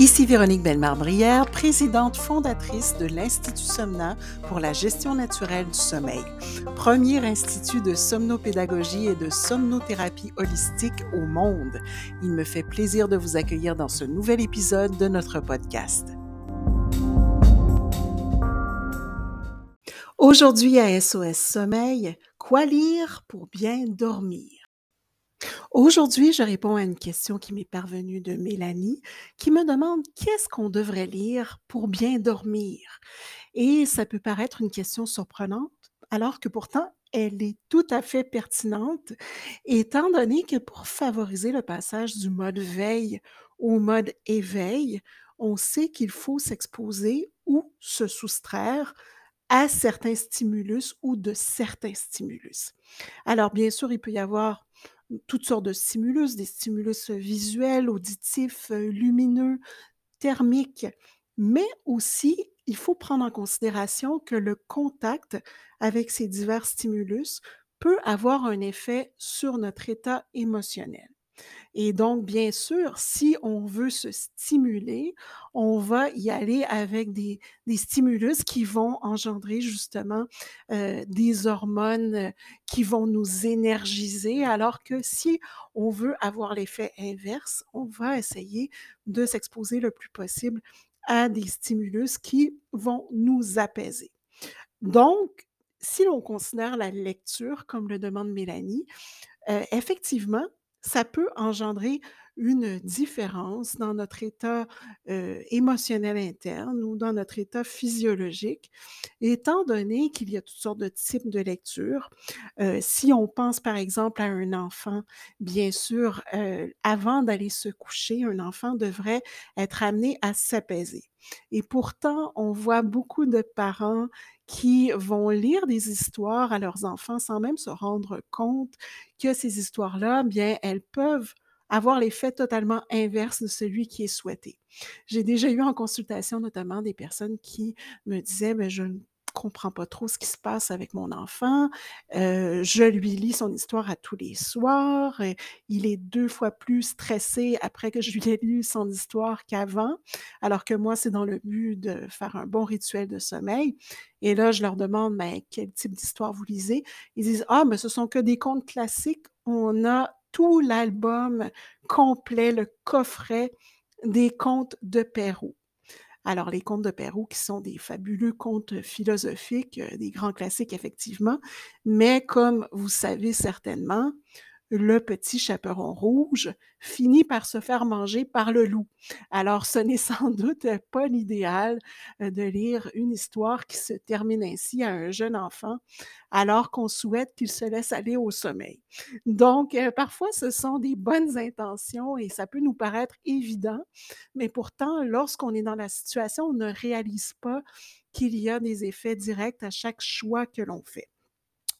Ici Véronique Bellemare-Brière, présidente fondatrice de l'Institut Somna pour la gestion naturelle du sommeil, premier institut de somnopédagogie et de somnothérapie holistique au monde. Il me fait plaisir de vous accueillir dans ce nouvel épisode de notre podcast. Aujourd'hui à SOS Sommeil, quoi lire pour bien dormir? Aujourd'hui, je réponds à une question qui m'est parvenue de Mélanie, qui me demande qu'est-ce qu'on devrait lire pour bien dormir? Et ça peut paraître une question surprenante, alors que pourtant, elle est tout à fait pertinente, étant donné que pour favoriser le passage du mode veille au mode éveil, on sait qu'il faut s'exposer ou se soustraire à certains stimulus ou de certains stimulus. Alors, bien sûr, il peut y avoir toutes sortes de stimulus, des stimulus visuels, auditifs, lumineux, thermiques, mais aussi il faut prendre en considération que le contact avec ces divers stimulus peut avoir un effet sur notre état émotionnel. Et donc, bien sûr, si on veut se stimuler, on va y aller avec des, stimulus qui vont engendrer justement euh, des hormones euh, qui vont nous énergiser, alors que si on veut avoir l'effet inverse, on va essayer de s'exposer le plus possible à des stimulus qui vont nous apaiser. Donc, si l'on considère la lecture, comme le demande Mélanie, euh, effectivement, ça peut engendrer une différence dans notre état émotionnel interne ou dans notre état physiologique, étant donné qu'il y a toutes sortes de types de lecture. si on pense par exemple à un enfant, bien sûr, avant d'aller se coucher, un enfant devrait être amené à s'apaiser. Et pourtant, on voit beaucoup de parents qui vont lire des histoires à leurs enfants sans même se rendre compte que ces histoires-là, bien, elles peuvent avoir l'effet totalement inverse de celui qui est souhaité. J'ai déjà eu en consultation notamment des personnes qui me disaient, ben, je ne comprends pas trop ce qui se passe avec mon enfant. Je lui lis son histoire à tous les soirs. il est deux fois plus stressé après que je lui ai lu son histoire qu'avant, alors que moi, c'est dans le but de faire un bon rituel de sommeil. Et là, je leur demande, mais quel type d'histoire vous lisez? Ils disent, ah, mais ce sont que des contes classiques. On a tout l'album complet, le coffret des contes de Perrault. Alors, les contes de Perrault, qui sont des fabuleux contes philosophiques, euh, des grands classiques, effectivement, mais comme vous savez certainement, le petit chaperon rouge finit par se faire manger par le loup. Alors, ce n'est sans doute pas l'idéal euh, de lire une histoire qui se termine ainsi à un jeune enfant, alors qu'on souhaite qu'il se laisse aller au sommeil. Donc, euh, parfois, ce sont des bonnes intentions et ça peut nous paraître évident, mais pourtant, lorsqu'on est dans la situation, on ne réalise pas qu'il y a des effets directs à chaque choix que l'on fait.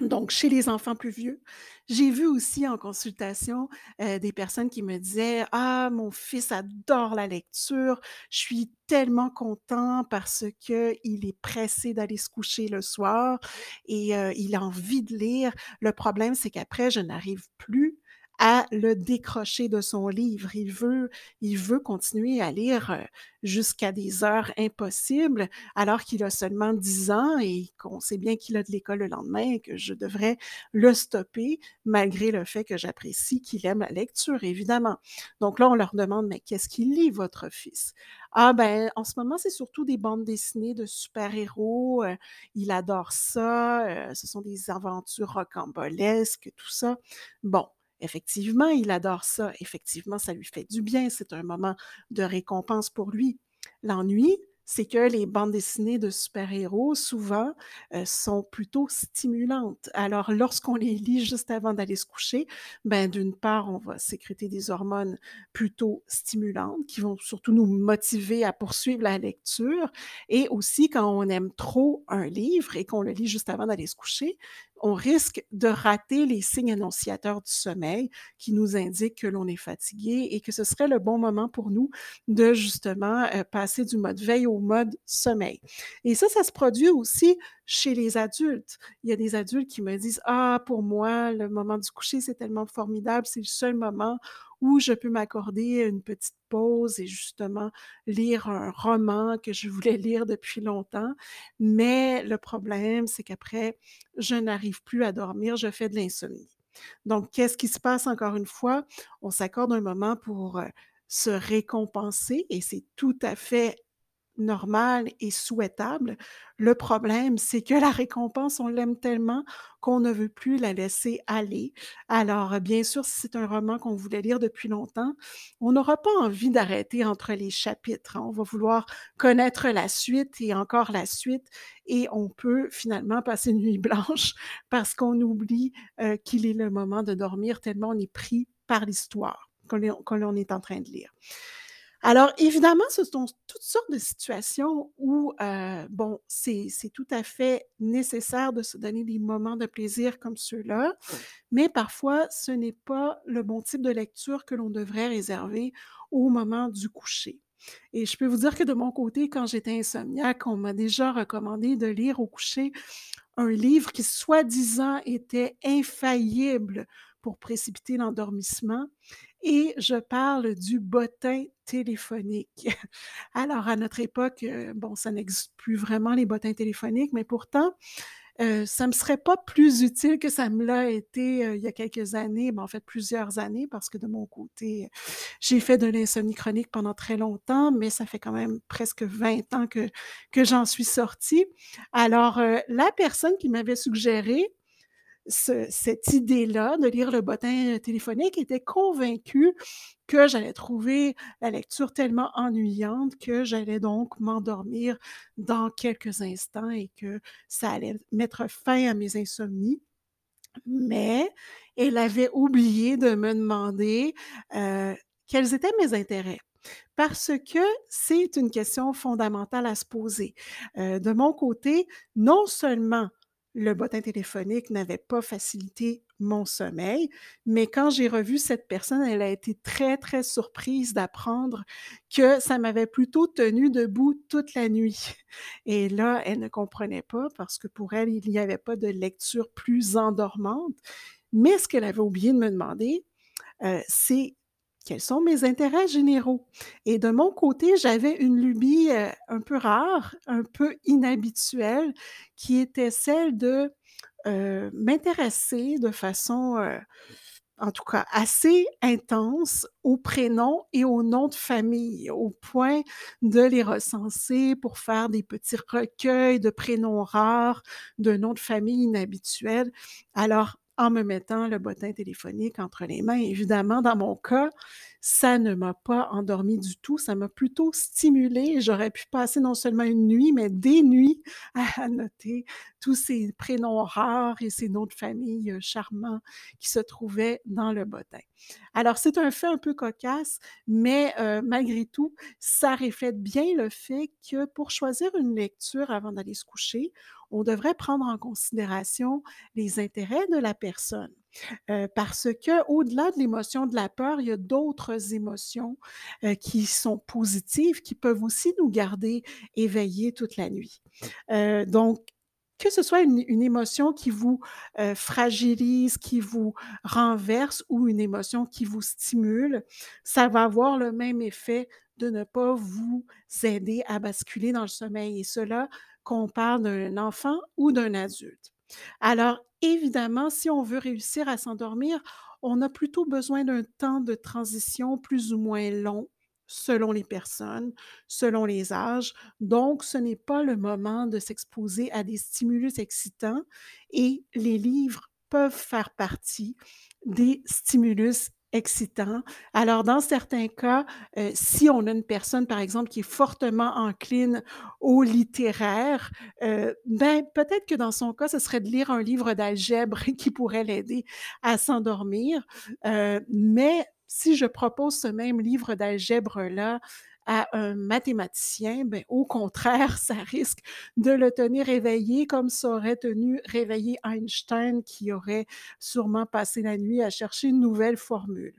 Donc, chez les enfants plus vieux, j'ai vu aussi en consultation des personnes qui me disaient Ah, mon fils adore la lecture, je suis tellement content parce qu'il est pressé d'aller se coucher le soir et il a envie de lire. Le problème, c'est qu'après, je n'arrive plus à le décrocher de son livre. Il veut, il veut continuer à lire euh, jusqu'à des heures impossibles alors qu'il a seulement 10 ans et qu'on sait bien qu'il a de l'école le lendemain et que je devrais le stopper malgré le fait que j'apprécie qu'il aime la lecture, évidemment. Donc là, on leur demande, mais qu'est-ce qu'il lit, votre fils? Ah ben, en ce moment, c'est surtout des bandes dessinées de super-héros. Euh, il adore ça. Euh, ce sont des aventures rocambolesques, tout ça. Bon, Effectivement, il adore ça. Effectivement, ça lui fait du bien. C'est un moment de récompense pour lui. L'ennui, c'est que les bandes dessinées de super-héros, souvent, euh, sont plutôt stimulantes. Alors, lorsqu'on les lit juste avant d'aller se coucher, ben, d'une part, on va sécréter des hormones plutôt stimulantes qui vont surtout nous motiver à poursuivre la lecture. Et aussi, quand on aime trop un livre et qu'on le lit juste avant d'aller se coucher, on risque de rater les signes annonciateurs du sommeil qui nous indiquent que l'on est fatigué et que ce serait le bon moment pour nous de justement euh, passer du mode veille au mode sommeil. Et ça, ça se produit aussi chez les adultes. Il y a des adultes qui me disent, ah, pour moi, le moment du coucher, c'est tellement formidable, c'est le seul moment où je peux m'accorder une petite pause et justement lire un roman que je voulais lire depuis longtemps. Mais le problème, c'est qu'après, je n'arrive plus à dormir, je fais de l'insomnie. Donc, qu'est-ce qui se passe encore une fois? On s'accorde un moment pour euh, se récompenser et c'est tout à fait normal et souhaitable. Le problème, c'est que la récompense, on l'aime tellement qu'on ne veut plus la laisser aller. Alors, bien sûr, si c'est un roman qu'on voulait lire depuis longtemps, on n'aura pas envie d'arrêter entre les chapitres. Hein. On va vouloir connaître la suite et encore la suite et on peut finalement passer une nuit blanche parce qu'on oublie euh, qu'il est le moment de dormir tellement on est pris par l'histoire que l'on est en train de lire. Alors, évidemment, ce sont toutes sortes de situations où, euh, bon, c'est tout à fait nécessaire de se donner des moments de plaisir comme ceux-là, mais parfois, ce n'est pas le bon type de lecture que l'on devrait réserver au moment du coucher. Et je peux vous dire que de mon côté, quand j'étais insomniaque, on m'a déjà recommandé de lire au coucher un livre qui, soi-disant, était infaillible pour précipiter l'endormissement et je parle du bottin téléphonique. Alors, à notre époque, euh, bon, ça n'existe plus vraiment les bottins téléphoniques, mais pourtant, euh, ça ne me serait pas plus utile que ça me l'a été euh, il y a quelques années, ben, en fait plusieurs années, parce que de mon côté, j'ai fait de l'insomnie chronique pendant très longtemps, mais ça fait quand même presque 20 ans que, que j'en suis sortie. Alors, la personne qui m'avait suggéré cette idée-là de lire le bottin téléphonique était convaincue que j'allais trouver la lecture tellement ennuyante que j'allais donc m'endormir dans quelques instants et que ça allait mettre fin à mes insomnies. Mais elle avait oublié de me demander euh, quels étaient mes intérêts parce que c'est une question fondamentale à se poser. Euh, de mon côté, non seulement le bottin téléphonique n'avait pas facilité mon sommeil, mais quand j'ai revu cette personne, elle a été très, très surprise d'apprendre que ça m'avait plutôt tenu debout toute la nuit. Et là, elle ne comprenait pas parce que pour elle, il n'y avait pas de lecture plus endormante. Mais ce qu'elle avait oublié de me demander, euh, c'est quels sont mes intérêts généraux. Et de mon côté, j'avais une lubie euh, un peu rare, un peu inhabituelle, qui était celle de euh, m'intéresser de façon, euh, en tout cas, assez intense aux prénoms et aux noms de famille, au point de les recenser pour faire des petits recueils de prénoms rares, de noms de famille inhabituels. Alors, en me mettant le bottin téléphonique entre les mains. Évidemment, dans mon cas, ça ne m'a pas endormi du tout, ça m'a plutôt stimulé. J'aurais pu passer non seulement une nuit, mais des nuits à noter tous ces prénoms rares et ces noms de famille euh, charmants qui se trouvaient dans le bottin. Alors, c'est un fait un peu cocasse, mais euh, malgré tout, ça reflète bien le fait que pour choisir une lecture avant d'aller se coucher, on devrait prendre en considération les intérêts de la personne. Euh, parce que au-delà de l'émotion de la peur, il y a d'autres émotions qui sont positives, qui peuvent aussi nous garder éveillés toute la nuit. Donc, que ce soit une, émotion qui vous fragilise, qui vous renverse ou une émotion qui vous stimule, ça va avoir le même effet de ne pas vous aider à basculer dans le sommeil. Et cela, qu'on parle d'un enfant ou d'un adulte. Alors, évidemment, si on veut réussir à s'endormir, on a plutôt besoin d'un temps de transition plus ou moins long selon les personnes, selon les âges. Donc, ce n'est pas le moment de s'exposer à des stimulus excitants et les livres peuvent faire partie des stimulus excitant. Alors, dans certains cas, euh, si on a une personne, par exemple, qui est fortement encline au littéraire, euh, ben peut-être que dans son cas, ce serait de lire un livre d'algèbre qui pourrait l'aider à s'endormir. Euh, mais si je propose ce même livre d'algèbre-là à un mathématicien, ben, au contraire, ça risque de le tenir éveillé comme ça aurait tenu réveillé Einstein qui aurait sûrement passé la nuit à chercher une nouvelle formule.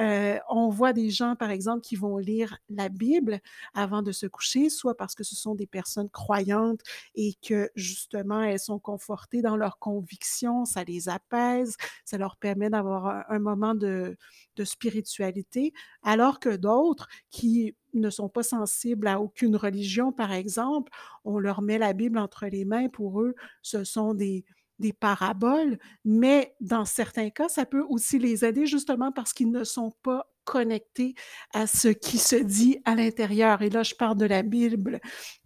Euh, on voit des gens, par exemple, qui vont lire la Bible avant de se coucher, soit parce que ce sont des personnes croyantes et que justement elles sont confortées dans leurs convictions, ça les apaise, ça leur permet d'avoir un, moment de, de spiritualité, alors que d'autres qui ne sont pas sensibles à aucune religion, par exemple, on leur met la Bible entre les mains, pour eux, ce sont des, paraboles, mais dans certains cas, ça peut aussi les aider justement parce qu'ils ne sont pas connectés à ce qui se dit à l'intérieur. Et là, je parle de la Bible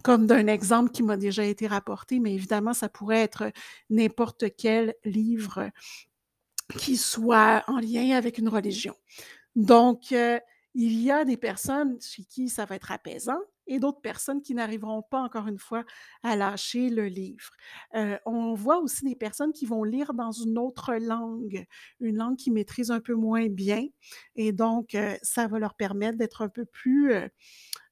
comme d'un exemple qui m'a déjà été rapporté, mais évidemment, ça pourrait être n'importe quel livre qui soit en lien avec une religion. Donc, euh, il y a des personnes chez qui ça va être apaisant et d'autres personnes qui n'arriveront pas, encore une fois, à lâcher le livre. Euh, on voit aussi des personnes qui vont lire dans une autre langue, une langue qu'ils maîtrisent un peu moins bien, et donc euh, ça va leur permettre d'être un peu plus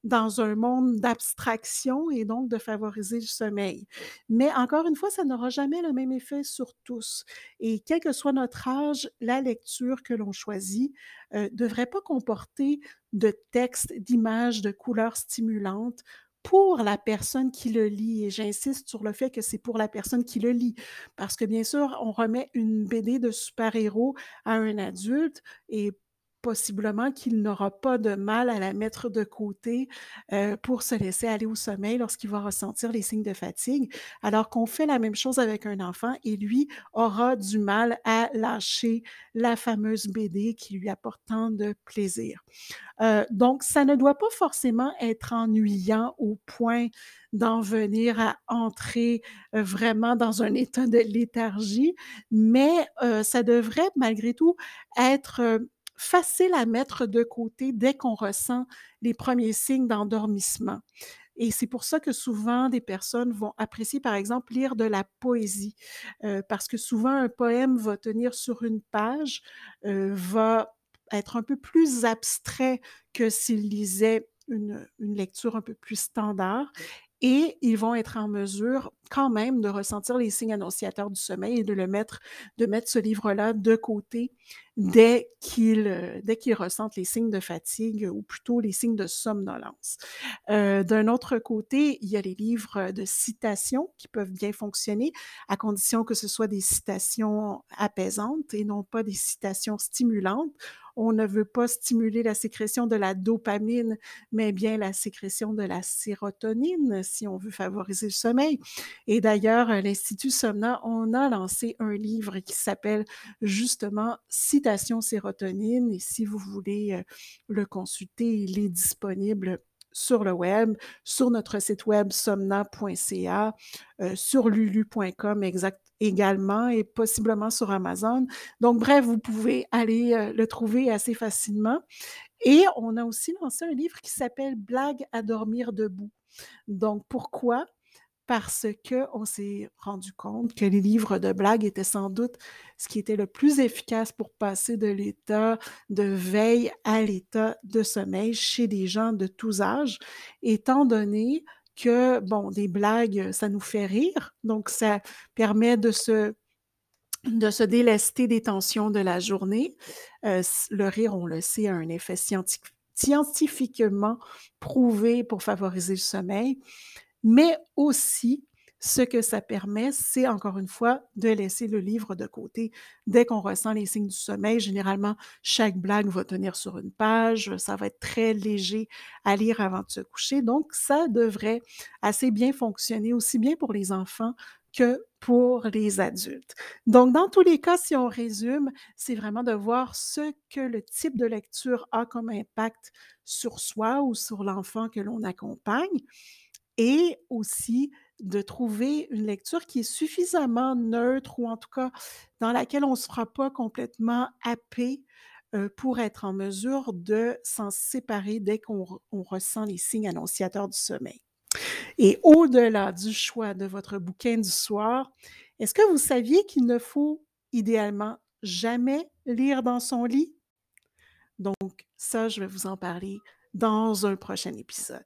dans un monde d'abstraction et donc de favoriser le sommeil. Mais encore une fois, ça n'aura jamais le même effet sur tous. Et quel que soit notre âge, la lecture que l'on choisit ne euh, devrait pas comporter de textes, d'images, de couleurs stimulantes pour la personne qui le lit. Et j'insiste sur le fait que c'est pour la personne qui le lit. Parce que bien sûr, on remet une BD de super-héros à un adulte et possiblement qu'il n'aura pas de mal à la mettre de côté euh, pour se laisser aller au sommeil lorsqu'il va ressentir les signes de fatigue, alors qu'on fait la même chose avec un enfant et lui aura du mal à lâcher la fameuse BD qui lui apporte tant de plaisir. Euh, donc, ça ne doit pas forcément être ennuyant au point d'en venir à entrer euh, vraiment dans un état de léthargie, mais ça devrait malgré tout être facile à mettre de côté dès qu'on ressent les premiers signes d'endormissement. Et c'est pour ça que souvent des personnes vont apprécier, par exemple, lire de la poésie, euh, parce que souvent un poème va tenir sur une page, euh, va être un peu plus abstrait que s'il lisait une, une, lecture un peu plus standard et ils vont être en mesure quand même de ressentir les signes annonciateurs du sommeil et de le mettre, de mettre ce livre-là de côté dès qu'ils euh, dès qu'ils ressentent les signes de fatigue ou plutôt les signes de somnolence. Euh, d'un autre côté, il y a les livres de citations qui peuvent bien fonctionner à condition que ce soit des citations apaisantes et non pas des citations stimulantes on ne veut pas stimuler la sécrétion de la dopamine, mais bien la sécrétion de la sérotonine si on veut favoriser le sommeil. Et d'ailleurs, l'Institut Somna, on a lancé un livre qui s'appelle justement Citation sérotonine. Et si vous voulez euh, le consulter, il est disponible sur le web, sur notre site web somna.ca, euh, sur lulu.com également et possiblement sur Amazon. Donc, bref, vous pouvez aller euh, le trouver assez facilement. Et on a aussi lancé un livre qui s'appelle Blague à dormir debout. Donc, pourquoi? Parce qu'on s'est rendu compte que les livres de blagues étaient sans doute ce qui était le plus efficace pour passer de l'état de veille à l'état de sommeil chez des gens de tous âges, étant donné que, bon, des blagues, ça nous fait rire, donc ça permet de se, de se délester des tensions de la journée. Euh, le rire, on le sait, a un effet scientifiquement prouvé pour favoriser le sommeil, mais aussi ce que ça permet, c'est encore une fois de laisser le livre de côté dès qu'on ressent les signes du sommeil. Généralement, chaque blague va tenir sur une page, ça va être très léger à lire avant de se coucher. Donc, ça devrait assez bien fonctionner aussi bien pour les enfants que pour les adultes. Donc, dans tous les cas, si on résume, c'est vraiment de voir ce que le type de lecture a comme impact sur soi ou sur l'enfant que l'on accompagne et aussi de trouver une lecture qui est suffisamment neutre ou en tout cas dans laquelle on ne sera pas complètement happé euh, pour être en mesure de s'en séparer dès qu'on ressent les signes annonciateurs du sommeil. Et au-delà du choix de votre bouquin du soir, est-ce que vous saviez qu'il ne faut idéalement jamais lire dans son lit? Donc, ça, je vais vous en parler dans un prochain épisode.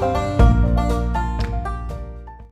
Bye.